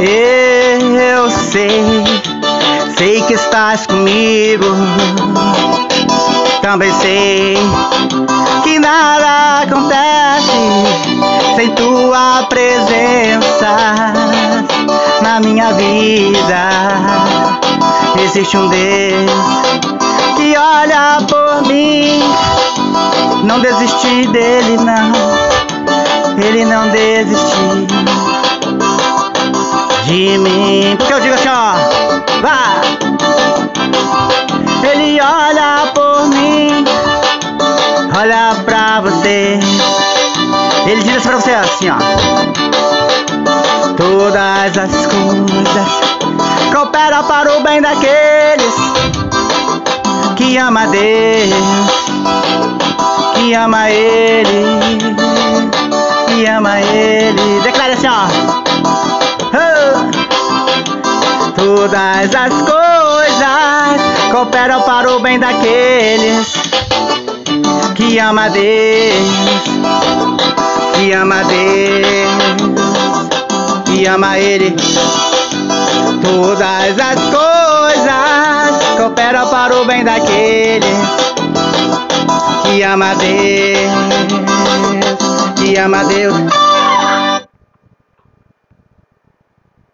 Eu sei, sei que estás comigo. Também sei que nada acontece sem tua presença na minha vida. Existe um Deus que olha por mim. Não desisti dele, não. Ele não desistiu de mim. Porque eu digo assim, ó, vá. Ele olha por mim, olha pra você. Ele diz pra você assim, ó. Todas as coisas cooperam para o bem daqueles que ama Deus, que ama Ele, Todas as coisas cooperam para o bem daqueles que ama Deus, que ama Deus, que ama Ele. Todas as coisas cooperam para o bem daquele que ama Deus, que ama Deus.